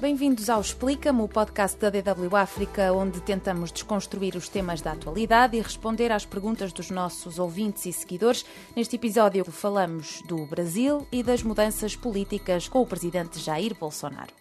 Bem-vindos ao Explica-me, o podcast da DW África, onde tentamos desconstruir os temas da atualidade e responder às perguntas dos nossos ouvintes e seguidores. Neste episódio falamos do Brasil e das mudanças políticas com o presidente Jair Bolsonaro.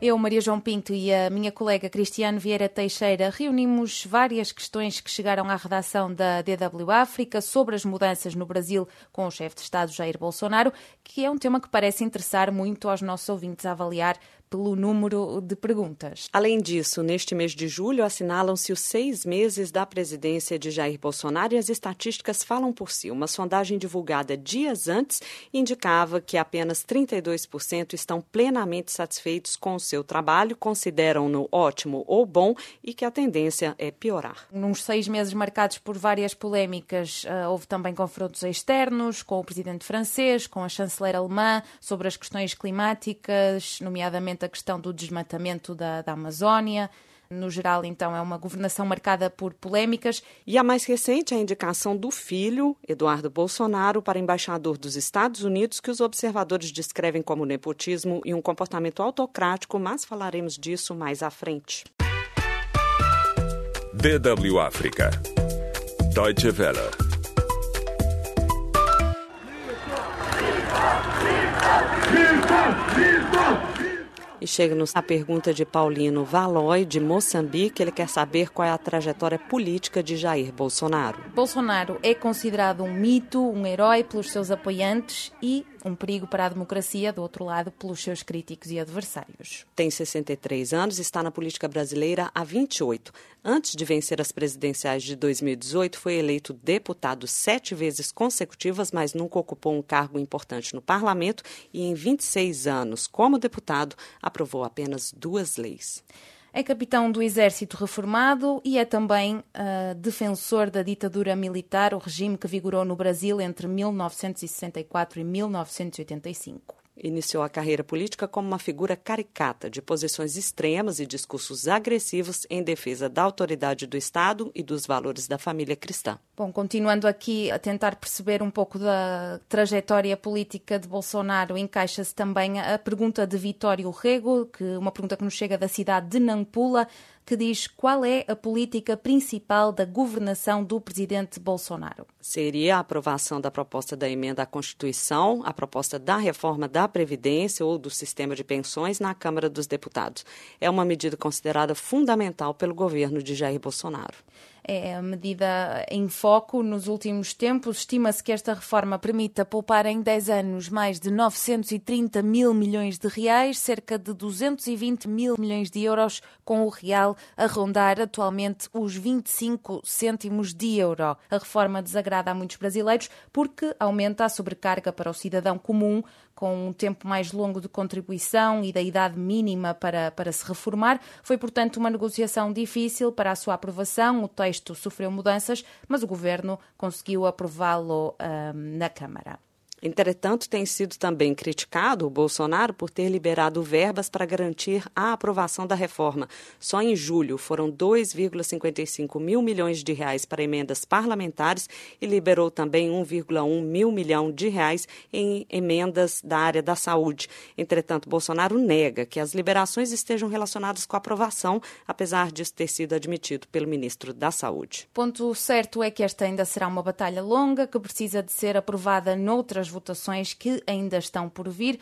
Eu, Maria João Pinto e a minha colega Cristiano Vieira Teixeira reunimos várias questões que chegaram à redação da DW África sobre as mudanças no Brasil com o chefe de Estado Jair Bolsonaro, que é um tema que parece interessar muito aos nossos ouvintes a avaliar pelo número de perguntas. Além disso, neste mês de julho assinalam-se os seis meses da presidência de Jair Bolsonaro e as estatísticas falam por si. Uma sondagem divulgada dias antes indicava que apenas 32% estão plenamente satisfeitos com o seu trabalho, consideram-no ótimo ou bom e que a tendência é piorar. Nos seis meses marcados por várias polémicas, uh, houve também confrontos externos com o presidente francês, com a chanceler alemã, sobre as questões climáticas, nomeadamente a questão do desmatamento da, da Amazónia. No geral, então, é uma governação marcada por polémicas. E a mais recente é a indicação do filho, Eduardo Bolsonaro, para embaixador dos Estados Unidos, que os observadores descrevem como nepotismo e um comportamento autocrático, mas falaremos disso mais à frente. DW África. Deutsche Welle. E chega-nos a pergunta de Paulino Valoy, de Moçambique. Ele quer saber qual é a trajetória política de Jair Bolsonaro. Bolsonaro é considerado um mito, um herói pelos seus apoiantes e um perigo para a democracia, do outro lado, pelos seus críticos e adversários. Tem 63 anos e está na política brasileira há 28. Antes de vencer as presidenciais de 2018, foi eleito deputado sete vezes consecutivas, mas nunca ocupou um cargo importante no parlamento e, em 26 anos como deputado, aprovou apenas duas leis. É capitão do Exército Reformado e é também uh, defensor da ditadura militar, o regime que vigorou no Brasil entre 1964 e 1985. Iniciou a carreira política como uma figura caricata de posições extremas e discursos agressivos em defesa da autoridade do Estado e dos valores da família cristã. Bom, continuando aqui a tentar perceber um pouco da trajetória política de Bolsonaro, encaixa-se também a pergunta de Vitório Rego, que uma pergunta que nos chega da cidade de Nampula que diz qual é a política principal da governação do presidente Bolsonaro. Seria a aprovação da proposta da emenda à Constituição, a proposta da reforma da Previdência ou do sistema de pensões na Câmara dos Deputados. É uma medida considerada fundamental pelo governo de Jair Bolsonaro é a medida em foco nos últimos tempos. Estima-se que esta reforma permita poupar em 10 anos mais de 930 mil milhões de reais, cerca de 220 mil milhões de euros, com o real a rondar atualmente os 25 cêntimos de euro. A reforma desagrada a muitos brasileiros porque aumenta a sobrecarga para o cidadão comum, com um tempo mais longo de contribuição e da idade mínima para, para se reformar. Foi, portanto, uma negociação difícil para a sua aprovação. O texto sofreu mudanças, mas o governo conseguiu aprová-lo um, na Câmara. Entretanto, tem sido também criticado o Bolsonaro por ter liberado verbas para garantir a aprovação da reforma. Só em julho foram 2,55 mil milhões de reais para emendas parlamentares e liberou também 1,1 mil milhão de reais em emendas da área da saúde. Entretanto, Bolsonaro nega que as liberações estejam relacionadas com a aprovação, apesar disso ter sido admitido pelo ministro da Saúde. Ponto certo é que esta ainda será uma batalha longa que precisa de ser aprovada noutras as votações que ainda estão por vir.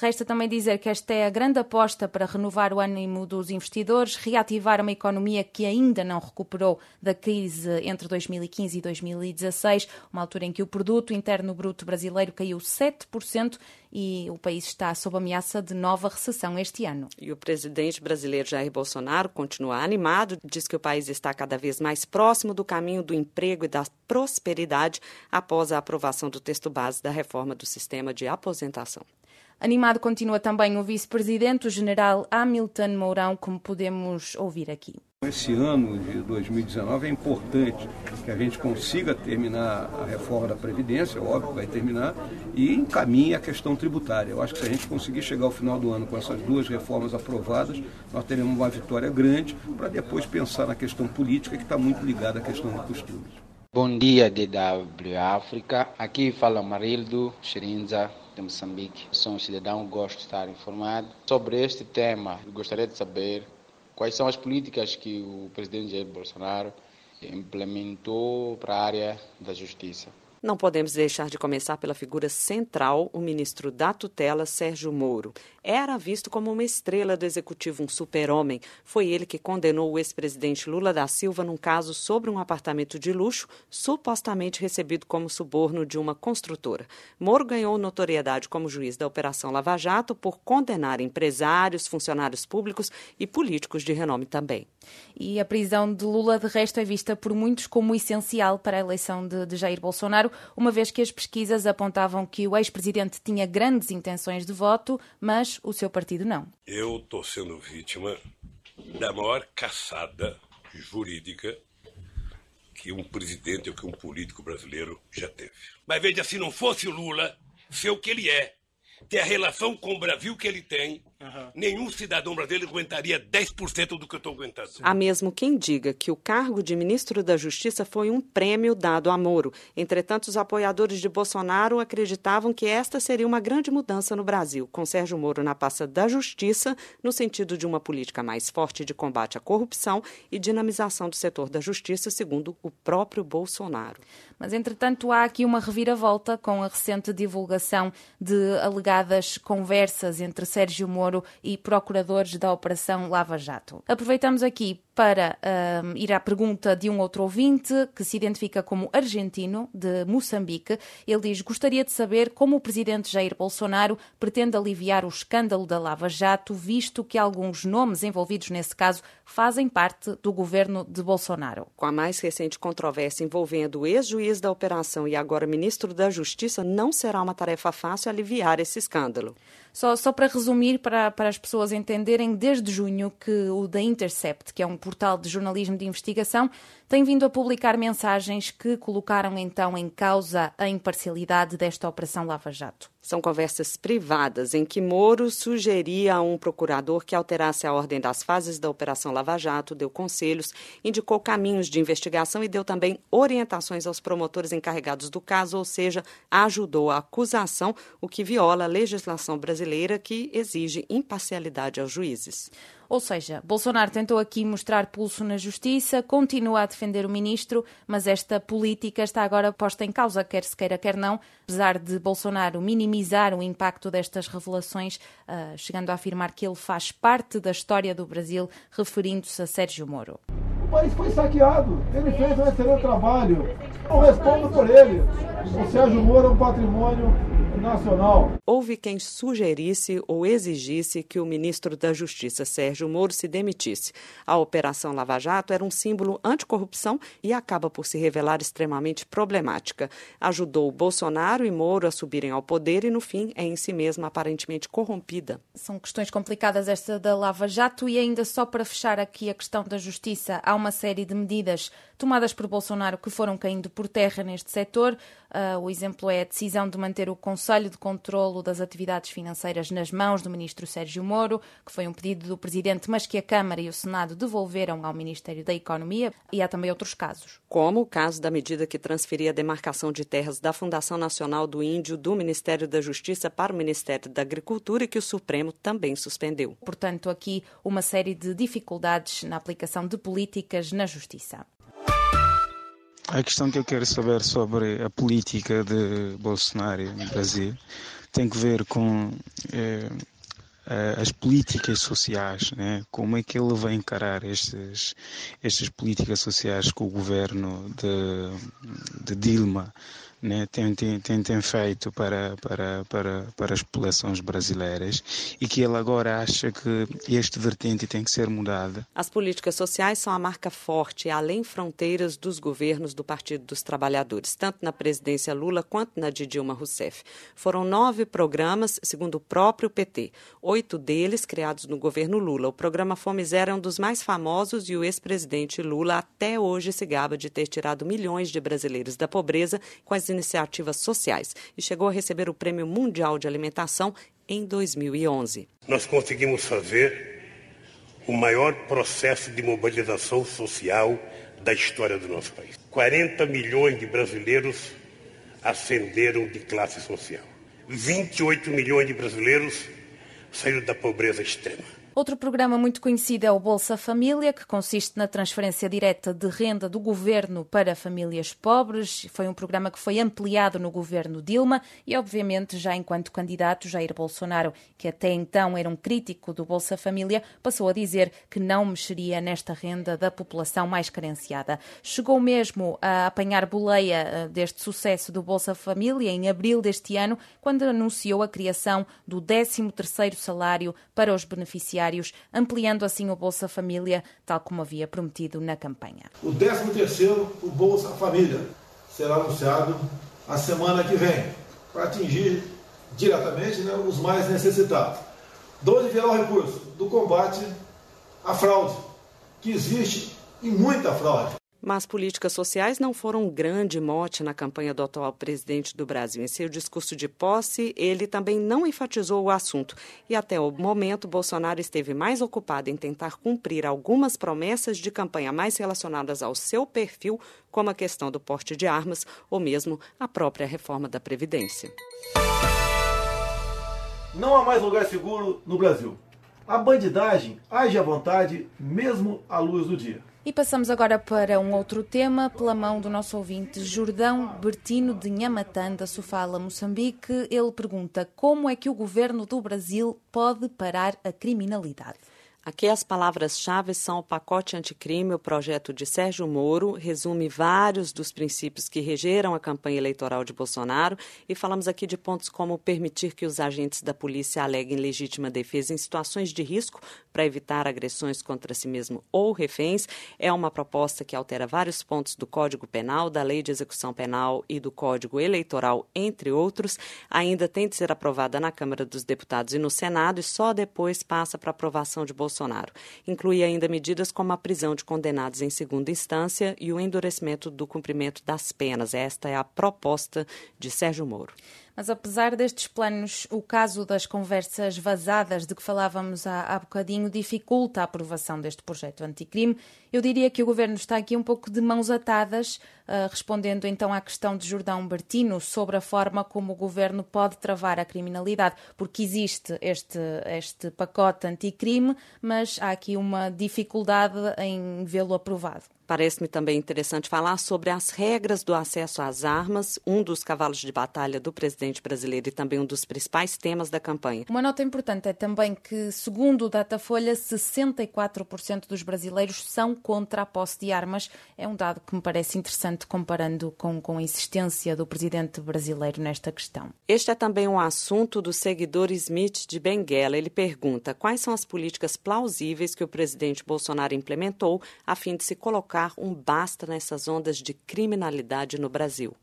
Resta também dizer que esta é a grande aposta para renovar o ânimo dos investidores, reativar uma economia que ainda não recuperou da crise entre 2015 e 2016, uma altura em que o produto interno bruto brasileiro caiu 7% e o país está sob ameaça de nova recessão este ano. E o presidente brasileiro Jair Bolsonaro continua animado, diz que o país está cada vez mais próximo do caminho do emprego e da prosperidade após a aprovação do texto base da reforma do sistema de aposentação. Animado continua também o vice-presidente, o general Hamilton Mourão, como podemos ouvir aqui. Esse ano de 2019 é importante que a gente consiga terminar a reforma da Previdência, óbvio que vai terminar, e encaminhe a questão tributária. Eu acho que se a gente conseguir chegar ao final do ano com essas duas reformas aprovadas, nós teremos uma vitória grande para depois pensar na questão política que está muito ligada à questão dos costumes. Bom dia, DW África. Aqui fala Marildo Shirinza de Moçambique. Sou um cidadão, gosto de estar informado. Sobre este tema, gostaria de saber quais são as políticas que o presidente Jair Bolsonaro implementou para a área da justiça. Não podemos deixar de começar pela figura central, o ministro da tutela, Sérgio Moro. Era visto como uma estrela do executivo, um super-homem. Foi ele que condenou o ex-presidente Lula da Silva num caso sobre um apartamento de luxo, supostamente recebido como suborno de uma construtora. Moro ganhou notoriedade como juiz da Operação Lava Jato por condenar empresários, funcionários públicos e políticos de renome também. E a prisão de Lula, de resto, é vista por muitos como essencial para a eleição de, de Jair Bolsonaro, uma vez que as pesquisas apontavam que o ex-presidente tinha grandes intenções de voto, mas o seu partido não. Eu estou sendo vítima da maior caçada jurídica que um presidente ou que um político brasileiro já teve. Mas veja, se não fosse o Lula ser o que ele é, ter a relação com o Brasil que ele tem, Uhum. Nenhum cidadão brasileiro aguentaria 10% do que eu estou aguentando. Há mesmo quem diga que o cargo de ministro da Justiça foi um prêmio dado a Moro. Entretanto, os apoiadores de Bolsonaro acreditavam que esta seria uma grande mudança no Brasil, com Sérgio Moro na pasta da Justiça, no sentido de uma política mais forte de combate à corrupção e dinamização do setor da justiça, segundo o próprio Bolsonaro. Mas, entretanto, há aqui uma reviravolta com a recente divulgação de alegadas conversas entre Sérgio Moro Moro e procuradores da Operação Lava Jato. Aproveitamos aqui para um, ir à pergunta de um outro ouvinte que se identifica como argentino de Moçambique. Ele diz: Gostaria de saber como o presidente Jair Bolsonaro pretende aliviar o escândalo da Lava Jato, visto que alguns nomes envolvidos nesse caso fazem parte do governo de Bolsonaro. Com a mais recente controvérsia envolvendo o ex-juiz da operação e agora ministro da Justiça, não será uma tarefa fácil aliviar esse escândalo. Só, só para resumir, para, para as pessoas entenderem, desde junho que o The Intercept, que é um portal de jornalismo de investigação, tem vindo a publicar mensagens que colocaram então em causa a imparcialidade desta Operação Lava Jato. São conversas privadas em que Moro sugeria a um procurador que alterasse a ordem das fases da Operação Lava Jato, deu conselhos, indicou caminhos de investigação e deu também orientações aos promotores encarregados do caso, ou seja, ajudou a acusação, o que viola a legislação brasileira que exige imparcialidade aos juízes. Ou seja, Bolsonaro tentou aqui mostrar pulso na justiça, continua a defender o ministro, mas esta política está agora posta em causa, quer se queira, quer não, apesar de Bolsonaro minimizar o impacto destas revelações, uh, chegando a afirmar que ele faz parte da história do Brasil, referindo-se a Sérgio Moro. O país foi saqueado, ele fez um excelente trabalho, não respondo por ele. O Sérgio Moro é um patrimônio nacional. Houve quem sugerisse ou exigisse que o ministro da Justiça, Sérgio Moro, se demitisse. A Operação Lava Jato era um símbolo anticorrupção e acaba por se revelar extremamente problemática. Ajudou Bolsonaro e Moro a subirem ao poder e, no fim, é em si mesma aparentemente corrompida. São questões complicadas esta da Lava Jato e ainda só para fechar aqui a questão da justiça, há uma série de medidas tomadas por Bolsonaro que foram caindo por terra neste setor. Uh, o exemplo é a decisão de manter o Conselho de Controlo das Atividades Financeiras nas mãos do ministro Sérgio Moro, que foi um pedido do presidente, mas que a Câmara e o Senado devolveram ao Ministério da Economia. E há também outros casos. Como o caso da medida que transferia a demarcação de terras da Fundação Nacional do Índio do Ministério da Justiça para o Ministério da Agricultura e que o Supremo também suspendeu. Portanto, aqui uma série de dificuldades na aplicação de políticas na justiça. A questão que eu quero saber sobre a política de Bolsonaro no Brasil tem que ver com eh, as políticas sociais, né? como é que ele vai encarar estas, estas políticas sociais que o governo de, de Dilma né, tem, tem, tem, tem, feito para, para, para, para as populações brasileiras e que ele agora acha que este vertente tem que ser mudada. As políticas sociais são a marca forte, além fronteiras, dos governos do Partido dos Trabalhadores, tanto na presidência Lula quanto na de Dilma Rousseff. Foram nove programas, segundo o próprio PT, oito deles criados no governo Lula. O programa Fome Zero é um dos mais famosos e o ex-presidente Lula até hoje se gaba de ter tirado milhões de brasileiros da pobreza com as iniciativas sociais e chegou a receber o Prêmio Mundial de Alimentação em 2011. Nós conseguimos fazer o maior processo de mobilização social da história do nosso país. 40 milhões de brasileiros ascenderam de classe social. 28 milhões de brasileiros saíram da pobreza extrema. Outro programa muito conhecido é o Bolsa Família, que consiste na transferência direta de renda do governo para famílias pobres. Foi um programa que foi ampliado no governo Dilma e, obviamente, já enquanto candidato, Jair Bolsonaro, que até então era um crítico do Bolsa Família, passou a dizer que não mexeria nesta renda da população mais carenciada. Chegou mesmo a apanhar boleia eh, deste sucesso do Bolsa Família em abril deste ano, quando anunciou a criação do 13º salário para os beneficiários ampliando assim o Bolsa Família, tal como havia prometido na campanha. O 13º, o Bolsa Família, será anunciado a semana que vem, para atingir diretamente né, os mais necessitados. De onde virá o recurso? Do combate à fraude, que existe e muita fraude. Mas políticas sociais não foram um grande mote na campanha do atual presidente do Brasil. Em seu discurso de posse, ele também não enfatizou o assunto. E até o momento, Bolsonaro esteve mais ocupado em tentar cumprir algumas promessas de campanha mais relacionadas ao seu perfil, como a questão do porte de armas ou mesmo a própria reforma da Previdência. Não há mais lugar seguro no Brasil. A bandidagem age à vontade, mesmo à luz do dia. E passamos agora para um outro tema, pela mão do nosso ouvinte Jordão Bertino de Nhamatanda, Sofala, Moçambique. Ele pergunta como é que o governo do Brasil pode parar a criminalidade. Aqui as palavras-chave são o pacote anticrime, o projeto de Sérgio Moro, resume vários dos princípios que regeram a campanha eleitoral de Bolsonaro e falamos aqui de pontos como permitir que os agentes da polícia aleguem legítima defesa em situações de risco para evitar agressões contra si mesmo ou reféns. É uma proposta que altera vários pontos do Código Penal, da Lei de Execução Penal e do Código Eleitoral, entre outros. Ainda tem de ser aprovada na Câmara dos Deputados e no Senado e só depois passa para aprovação de Bolsonaro Bolsonaro. Inclui ainda medidas como a prisão de condenados em segunda instância e o endurecimento do cumprimento das penas. Esta é a proposta de Sérgio Moro. Mas apesar destes planos, o caso das conversas vazadas de que falávamos há, há bocadinho dificulta a aprovação deste projeto anticrime. Eu diria que o governo está aqui um pouco de mãos atadas, uh, respondendo então à questão de Jordão Bertino sobre a forma como o governo pode travar a criminalidade, porque existe este, este pacote anticrime, mas há aqui uma dificuldade em vê-lo aprovado. Parece-me também interessante falar sobre as regras do acesso às armas, um dos cavalos de batalha do presidente brasileiro e também um dos principais temas da campanha. Uma nota importante é também que, segundo o Datafolha, 64% dos brasileiros são contra a posse de armas. É um dado que me parece interessante comparando com, com a insistência do presidente brasileiro nesta questão. Este é também um assunto do seguidor Smith de Benguela. Ele pergunta quais são as políticas plausíveis que o presidente Bolsonaro implementou a fim de se colocar colocar um basta nessas ondas de criminalidade no Brasil.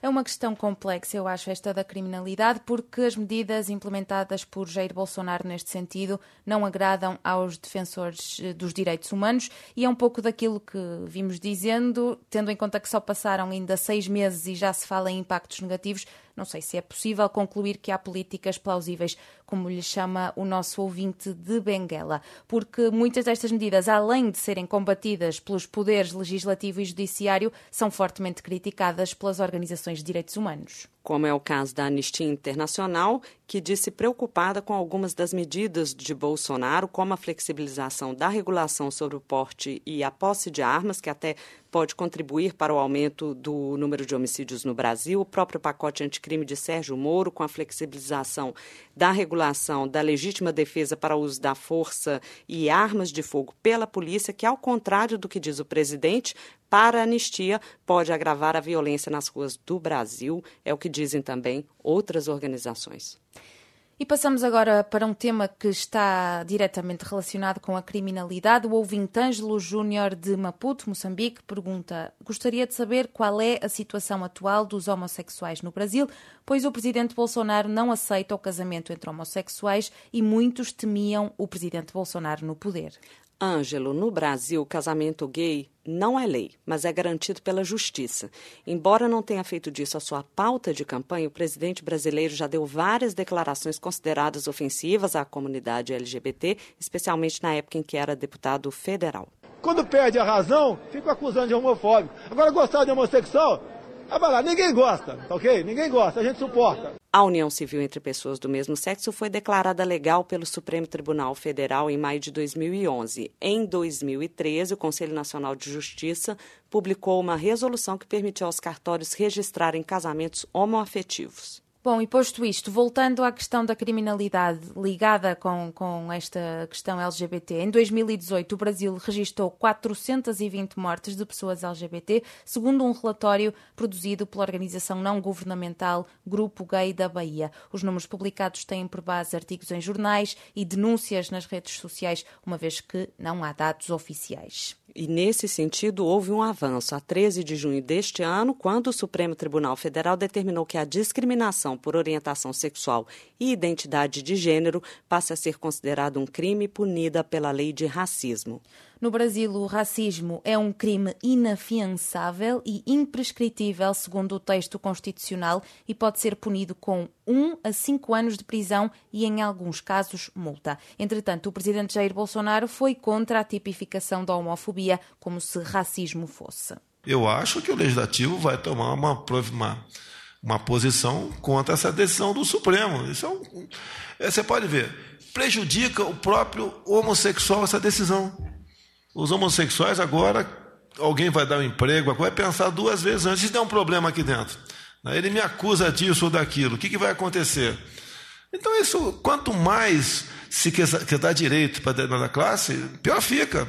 É uma questão complexa, eu acho, esta da criminalidade, porque as medidas implementadas por Jair Bolsonaro neste sentido não agradam aos defensores eh, dos direitos humanos e é um pouco daquilo que vimos dizendo, tendo em conta que só passaram ainda seis meses e já se fala em impactos negativos, não sei se é possível concluir que há políticas plausíveis, como lhe chama o nosso ouvinte de Benguela, porque muitas destas medidas, além de serem combatidas pelos poderes legislativo e judiciário, são fortemente criticadas pelas organizações de direitos humanos como é o caso da Anistia Internacional, que disse preocupada com algumas das medidas de Bolsonaro, como a flexibilização da regulação sobre o porte e a posse de armas, que até pode contribuir para o aumento do número de homicídios no Brasil, o próprio pacote anticrime de Sérgio Moro, com a flexibilização da regulação da legítima defesa para o uso da força e armas de fogo pela polícia, que, ao contrário do que diz o presidente, para a anistia pode agravar a violência nas ruas do Brasil, é o que dizem também outras organizações. E passamos agora para um tema que está diretamente relacionado com a criminalidade. O ouvinte Ângelo Júnior de Maputo, Moçambique, pergunta: Gostaria de saber qual é a situação atual dos homossexuais no Brasil, pois o presidente Bolsonaro não aceita o casamento entre homossexuais e muitos temiam o presidente Bolsonaro no poder. Ângelo, no Brasil, casamento gay não é lei, mas é garantido pela justiça. Embora não tenha feito disso a sua pauta de campanha, o presidente brasileiro já deu várias declarações consideradas ofensivas à comunidade LGBT, especialmente na época em que era deputado federal. Quando perde a razão, fica acusando de homofóbico. Agora, gostar de homossexual, ah, vai lá, ninguém gosta, ok? Ninguém gosta, a gente suporta. A união civil entre pessoas do mesmo sexo foi declarada legal pelo Supremo Tribunal Federal em maio de 2011. Em 2013, o Conselho Nacional de Justiça publicou uma resolução que permitiu aos cartórios registrarem casamentos homoafetivos. Bom, e posto isto, voltando à questão da criminalidade ligada com, com esta questão LGBT, em 2018 o Brasil registrou 420 mortes de pessoas LGBT, segundo um relatório produzido pela organização não governamental Grupo Gay da Bahia. Os números publicados têm por base artigos em jornais e denúncias nas redes sociais, uma vez que não há dados oficiais. E nesse sentido, houve um avanço a 13 de junho deste ano, quando o Supremo Tribunal Federal determinou que a discriminação por orientação sexual e identidade de gênero passe a ser considerado um crime punida pela lei de racismo. No Brasil, o racismo é um crime inafiançável e imprescritível, segundo o texto constitucional, e pode ser punido com um a cinco anos de prisão e, em alguns casos, multa. Entretanto, o presidente Jair Bolsonaro foi contra a tipificação da homofobia como se racismo fosse. Eu acho que o legislativo vai tomar uma, uma, uma posição contra essa decisão do Supremo. Isso é um, é, você pode ver, prejudica o próprio homossexual essa decisão. Os homossexuais agora, alguém vai dar um emprego, vai pensar duas vezes antes de dar um problema aqui dentro. Né? Ele me acusa disso ou daquilo, o que, que vai acontecer? Então, isso, quanto mais se quer, dar direito para determinada classe, pior fica.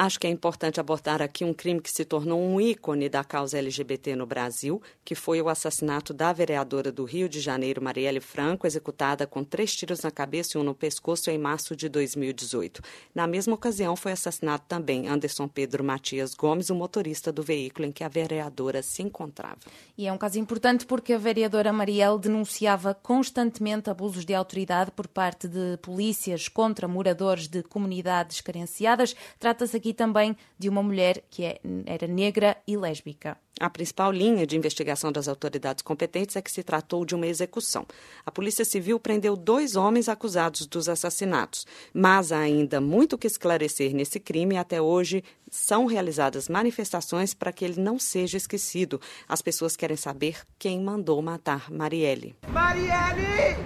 Acho que é importante abordar aqui um crime que se tornou um ícone da causa LGBT no Brasil, que foi o assassinato da vereadora do Rio de Janeiro, Marielle Franco, executada com três tiros na cabeça e um no pescoço em março de 2018. Na mesma ocasião, foi assassinado também Anderson Pedro Matias Gomes, o motorista do veículo em que a vereadora se encontrava. E é um caso importante porque a vereadora Marielle denunciava constantemente abusos de autoridade por parte de polícias contra moradores de comunidades carenciadas. Trata-se aqui aqui também de uma mulher que é, era negra e lésbica. A principal linha de investigação das autoridades competentes é que se tratou de uma execução. A Polícia Civil prendeu dois homens acusados dos assassinatos, mas há ainda muito que esclarecer nesse crime e até hoje são realizadas manifestações para que ele não seja esquecido. As pessoas querem saber quem mandou matar Marielle. Marielle!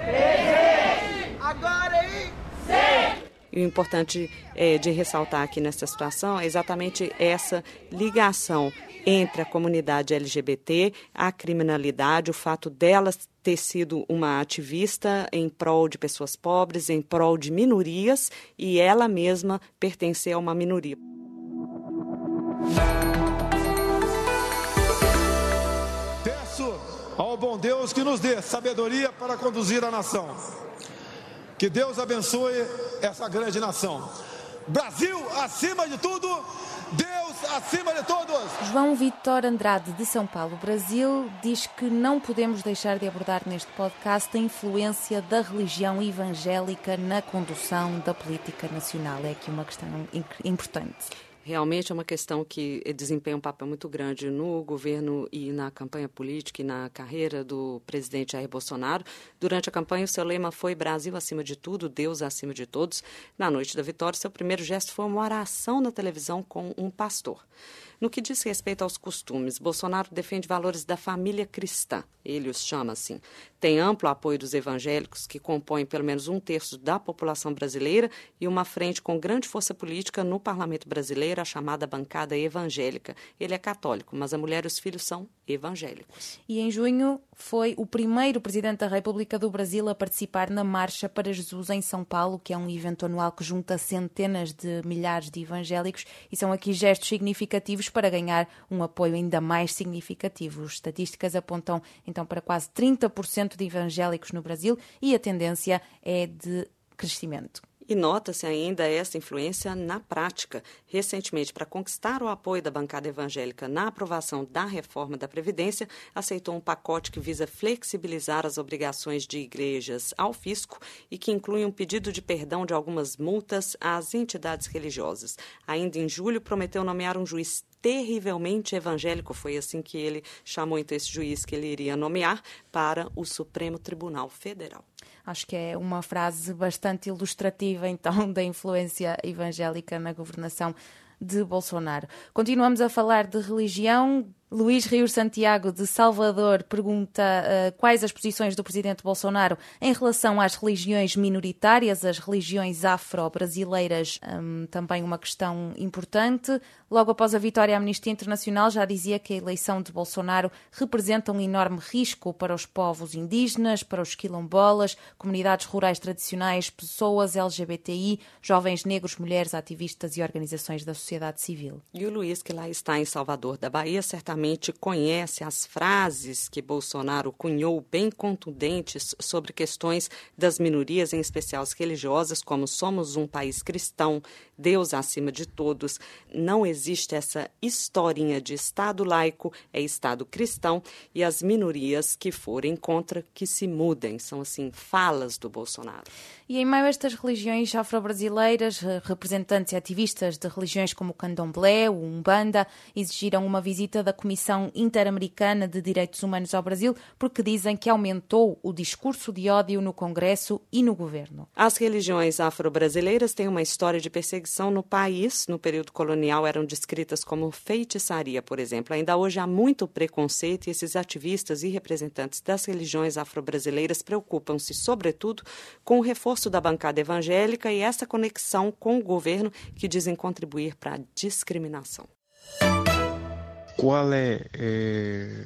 Agora! E o importante é, de ressaltar aqui nessa situação é exatamente essa ligação entre a comunidade LGBT, a criminalidade, o fato dela ter sido uma ativista em prol de pessoas pobres, em prol de minorias, e ela mesma pertencer a uma minoria. Peço ao bom Deus que nos dê sabedoria para conduzir a nação que Deus abençoe essa grande nação. Brasil acima de tudo, Deus acima de todos. João Vitor Andrade, de São Paulo, Brasil, diz que não podemos deixar de abordar neste podcast a influência da religião evangélica na condução da política nacional. É aqui uma questão importante. Realmente é uma questão que desempenha um papel muito grande no governo e na campanha política e na carreira do presidente Jair Bolsonaro. Durante a campanha, o seu lema foi Brasil acima de tudo, Deus acima de todos. Na noite da vitória, seu primeiro gesto foi uma oração na televisão com um pastor. No que diz respeito aos costumes, Bolsonaro defende valores da família cristã, ele os chama assim. Tem amplo apoio dos evangélicos, que compõem pelo menos um terço da população brasileira, e uma frente com grande força política no parlamento brasileiro, a chamada bancada evangélica. Ele é católico, mas a mulher e os filhos são evangélicos. E em junho foi o primeiro presidente da República do Brasil a participar na Marcha para Jesus em São Paulo, que é um evento anual que junta centenas de milhares de evangélicos, e são aqui gestos significativos para ganhar um apoio ainda mais significativo. As estatísticas apontam então para quase 30% de evangélicos no Brasil e a tendência é de crescimento. E nota-se ainda essa influência na prática. Recentemente, para conquistar o apoio da bancada evangélica na aprovação da reforma da Previdência, aceitou um pacote que visa flexibilizar as obrigações de igrejas ao fisco e que inclui um pedido de perdão de algumas multas às entidades religiosas. Ainda em julho, prometeu nomear um juiz terrivelmente evangélico, foi assim que ele chamou então esse juiz que ele iria nomear para o Supremo Tribunal Federal. Acho que é uma frase bastante ilustrativa então da influência evangélica na governação de Bolsonaro. Continuamos a falar de religião, Luís Rios Santiago, de Salvador, pergunta uh, quais as posições do presidente Bolsonaro em relação às religiões minoritárias, as religiões afro-brasileiras, um, também uma questão importante. Logo após a vitória, a Amnistia Internacional já dizia que a eleição de Bolsonaro representa um enorme risco para os povos indígenas, para os quilombolas, comunidades rurais tradicionais, pessoas LGBTI, jovens negros, mulheres, ativistas e organizações da sociedade civil. E o Luiz, que lá está em Salvador da Bahia, certamente conhece as frases que Bolsonaro cunhou bem contundentes sobre questões das minorias, em especial as religiosas, como somos um país cristão, Deus acima de todos. Não existe essa historinha de Estado laico, é Estado cristão, e as minorias que forem contra que se mudem. São, assim, falas do Bolsonaro. E em meio a estas religiões afro-brasileiras, eh, representantes e ativistas de religiões como o Candomblé, o Umbanda, exigiram uma visita da Comissão Interamericana de Direitos Humanos ao Brasil porque dizem que aumentou o discurso de ódio no Congresso e no governo. As religiões afro-brasileiras têm uma história de perseguição no país. No período colonial eram descritas como feitiçaria, por exemplo. Ainda hoje há muito preconceito e esses ativistas e representantes das religiões afro-brasileiras preocupam-se, sobretudo, com o reforço da bancada evangélica e essa conexão com o governo que dizem contribuir para a discriminação. Qual é, é,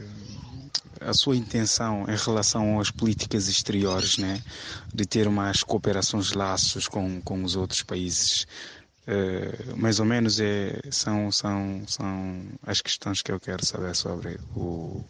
a sua intenção em relação às políticas exteriores, né? de ter mais cooperações, laços com, com os outros países? É, mais ou menos é, são, são, são as questões que eu quero saber sobre o,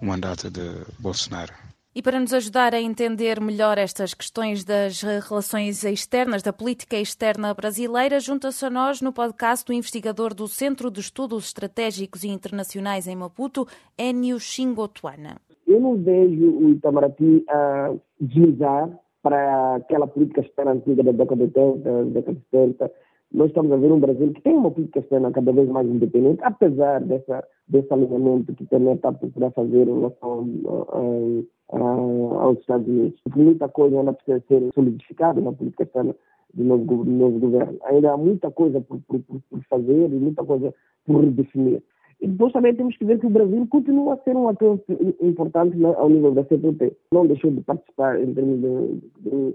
o mandato de Bolsonaro. E para nos ajudar a entender melhor estas questões das relações externas, da política externa brasileira, junta-se a nós no podcast o investigador do Centro de Estudos Estratégicos e Internacionais em Maputo, Enio Xingotuana. Eu não vejo o Itamaraty a deslizar para aquela política externa antiga da década de 80, da década de 70. Nós estamos a ver um Brasil que tem uma política externa cada vez mais independente, apesar dessa, desse alinhamento que também está a fazer em relação uh, uh, aos Estados Unidos. Muita coisa ainda precisa ser solidificada na política externa do novo, novo governo. Ainda há muita coisa por, por, por fazer e muita coisa por redefinir. E depois também temos que ver que o Brasil continua a ser um ator importante ao nível da CPP. Não deixou de participar em termos de,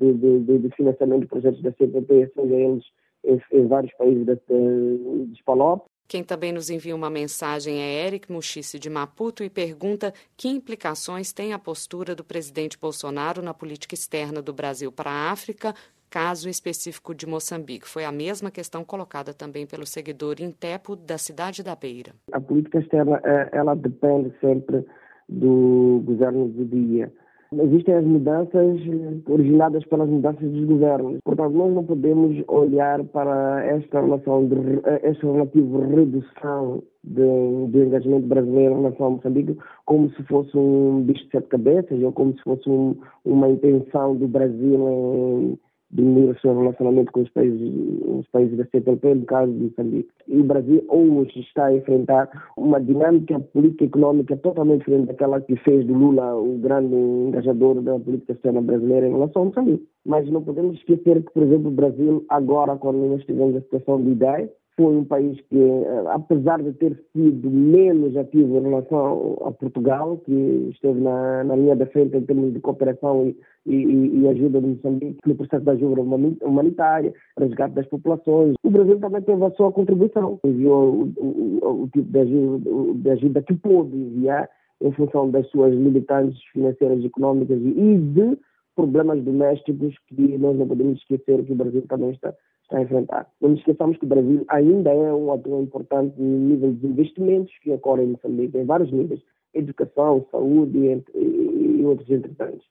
de, de, de financiamento de projetos da CPP, seja eles em, vários países dos PALOP, quem também nos envia uma mensagem é Eric Muxice de Maputo e pergunta que implicações tem a postura do presidente Bolsonaro na política externa do Brasil para a África, caso específico de Moçambique. Foi a mesma questão colocada também pelo seguidor Intepo da cidade da Beira. A política externa é, ela depende sempre do governo do dia. Existem as mudanças originadas pelas mudanças dos governos. Portanto, nós não podemos olhar para esta relação, de, esta relativa redução do, do engajamento brasileiro em relação a Moçambique como se fosse um bicho de sete cabeças ou como se fosse um, uma intenção do Brasil em diminuir o seu relacionamento com os países, os países da CPLP, no caso de Moçambique. E o Brasil hoje está a enfrentar uma dinâmica política econômica totalmente diferente daquela que fez do Lula o grande engajador da política externa brasileira em relação a Moçambique. Mas não podemos esquecer que, por exemplo, o Brasil, agora, quando nós tivemos a situação de IDAI, foi um país que, eh, apesar de ter sido menos ativo em relação a Portugal, que esteve na, na linha da frente em termos de cooperação e, e, e ajuda de Moçambique no processo da ajuda humanitária, resgate das populações, o Brasil também teve a sua contribuição, enviou o, o, o tipo de ajuda, de ajuda que pôde enviar em função das suas limitantes financeiras econômicas e de problemas domésticos que nós não podemos esquecer que o Brasil também está a enfrentar. Não nos esqueçamos que o Brasil ainda é um ator importante no nível de investimentos que ocorrem em Moçambique, em vários níveis, educação, saúde entre, e outros entretantos.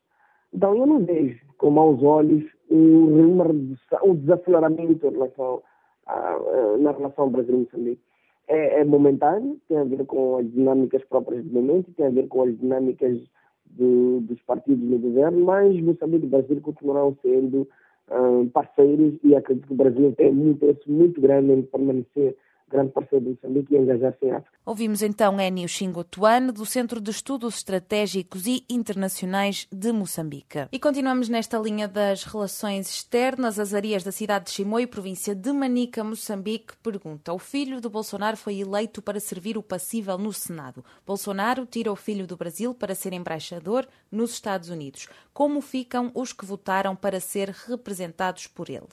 Então, eu não vejo com maus olhos uma redução, um desaceleramento em relação a, na relação Brasil-Moçambique. É, é, momentâneo, tem a ver com as dinâmicas próprias do momento, tem a ver com as dinâmicas do, dos partidos no governo, mas Moçambique e Brasil continuarão sendo parceiros e acredito que o Brasil tem um interesse muito grande em permanecer grande parceiro de Moçambique e engajar-se em África. Ouvimos então Enio Xingotuano, do Centro de Estudos Estratégicos e Internacionais de Moçambique. E continuamos nesta linha das relações externas. As Arias da cidade de Chimoio, província de Manica, Moçambique, pergunta: O filho de Bolsonaro foi eleito para servir o passível no Senado. Bolsonaro tira o filho do Brasil para ser embaixador nos Estados Unidos. Como ficam os que votaram para ser representados por ele?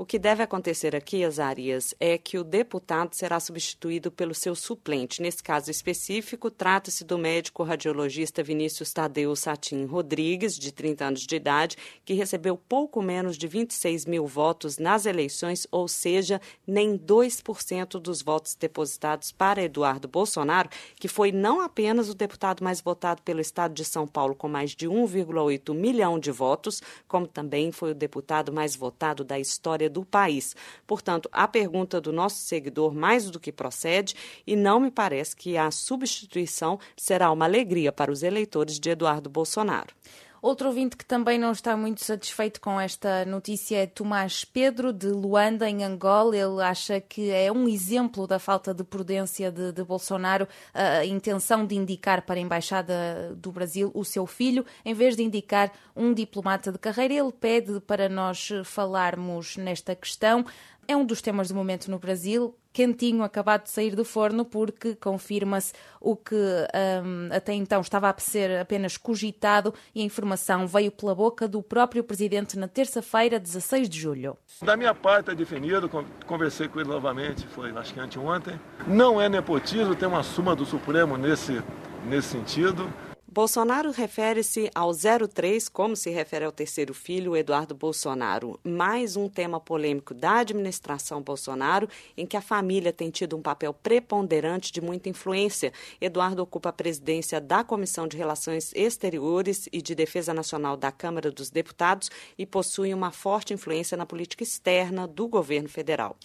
O que deve acontecer aqui, Azarias, é que o deputado será substituído pelo seu suplente. Nesse caso específico, trata-se do médico radiologista Vinícius Tadeu Satin Rodrigues, de 30 anos de idade, que recebeu pouco menos de 26 mil votos nas eleições, ou seja, nem 2% dos votos depositados para Eduardo Bolsonaro, que foi não apenas o deputado mais votado pelo estado de São Paulo, com mais de 1,8 milhão de votos, como também foi o deputado mais votado da história do país. Portanto, a pergunta do nosso seguidor mais do que procede e não me parece que a substituição será uma alegria para os eleitores de Eduardo Bolsonaro. Outro ouvinte que também não está muito satisfeito com esta notícia é Tomás Pedro, de Luanda, em Angola. Ele acha que é um exemplo da falta de prudência de, de, Bolsonaro a intenção de indicar para a Embaixada do Brasil o seu filho, em vez de indicar um diplomata de carreira. Ele pede para nós falarmos nesta questão. É um dos temas do momento no Brasil quentinho, acabado de sair do forno, porque confirma-se o que um, até então estava a ser apenas cogitado e a informação veio pela boca do próprio presidente na terça-feira, 16 de julho. Da minha parte é definido, conversei com ele novamente, foi acho que anteontem. Não é nepotismo, tem uma suma do Supremo nesse, nesse sentido. Bolsonaro refere-se ao 03 como se refere ao terceiro filho, Eduardo Bolsonaro. Mais um tema polêmico da administração Bolsonaro, em que a família tem tido um papel preponderante de muita influência. Eduardo ocupa a presidência da Comissão de Relações Exteriores e de Defesa Nacional da Câmara dos Deputados e possui uma forte influência na política externa do governo federal.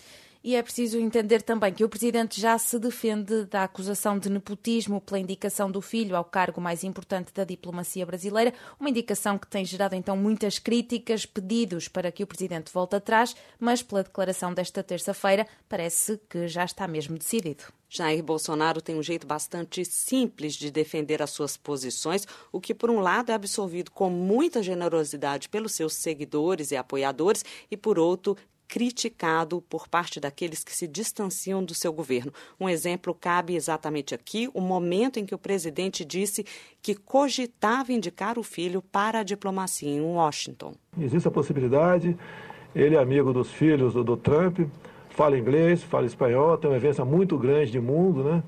E é preciso entender também que o presidente já se defende da acusação de nepotismo pela indicação do filho ao cargo mais importante da diplomacia brasileira, uma indicação que tem gerado então muitas críticas, pedidos para que o presidente volte atrás, mas pela declaração desta terça-feira parece que já está mesmo decidido. Jair Bolsonaro tem um jeito bastante simples de defender as suas posições, o que, por um lado, é absolvido com muita generosidade pelos seus seguidores e apoiadores, e, por outro, criticado por parte daqueles que se distanciam do seu governo. Um exemplo cabe exatamente aqui, o momento em que o presidente disse que cogitava indicar o filho para a diplomacia em Washington. Existe a possibilidade, ele é amigo dos filhos do, do Trump, fala inglês, fala espanhol, tem uma vivência muito grande de mundo, né?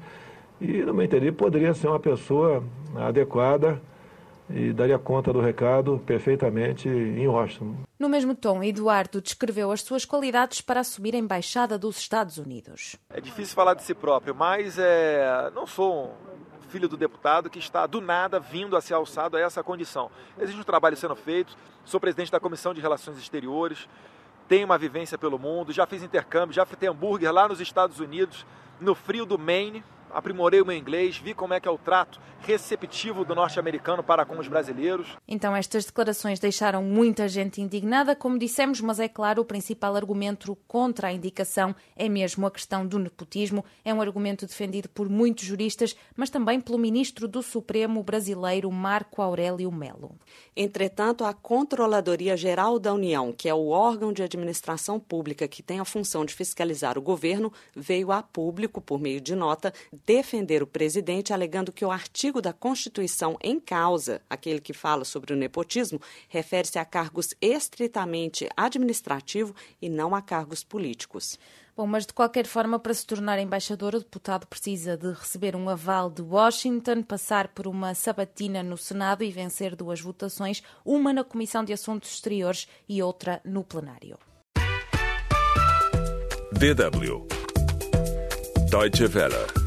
E, no meu entender, poderia ser uma pessoa adequada e daria conta do recado perfeitamente em Washington. No mesmo tom, Eduardo descreveu as suas qualidades para assumir a embaixada dos Estados Unidos. É difícil falar de si próprio, mas é, não sou um filho do deputado que está do nada vindo a ser alçado a essa condição. Existe um trabalho sendo feito, sou presidente da Comissão de Relações Exteriores, tenho uma vivência pelo mundo, já fiz intercâmbio, já fui ter hambúrguer lá nos Estados Unidos, no frio do Maine, aprimorei o meu inglês, vi como é que é o trato receptivo do norte-americano para com os brasileiros. Então estas declarações deixaram muita gente indignada, como dissemos, mas é claro, o principal argumento contra a indicação é mesmo a questão do nepotismo. É um argumento defendido por muitos juristas, mas também pelo ministro do Supremo brasileiro, Marco Aurélio Melo. Entretanto, a Controladoria Geral da União, que é o órgão de administração pública que tem a função de fiscalizar o governo, veio a público, por meio de nota, defender o presidente, alegando que o artigo da Constituição em causa, aquele que fala sobre o nepotismo, refere-se a cargos estritamente administrativos e não a cargos políticos. Bom, mas de qualquer forma, para se tornar embaixador, o deputado precisa de receber um aval de Washington, passar por uma sabatina no Senado e vencer duas votações, uma na Comissão de Assuntos Exteriores e outra no plenário. DW Deutsche Welle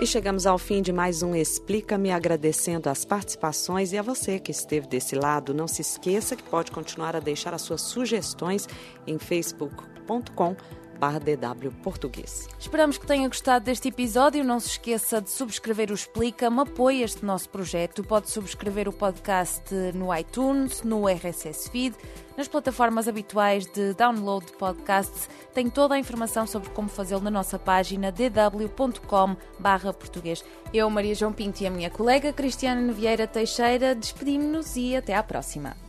e chegamos ao fim de mais um Explica-me, agradecendo as participações e a você que esteve desse lado. Não se esqueça que pode continuar a deixar as suas sugestões em facebook.com DW Português. Esperamos que tenha gostado deste episódio. Não se esqueça de subscrever o Explica-me, apoie este nosso projeto. Pode subscrever o podcast no iTunes, no RSS Feed, nas plataformas habituais de download de podcasts. Tem toda a informação sobre como fazê-lo na nossa página dw.com/português. Eu, Maria João Pinto e a minha colega Cristiana Vieira Teixeira despedimos-nos e até à próxima.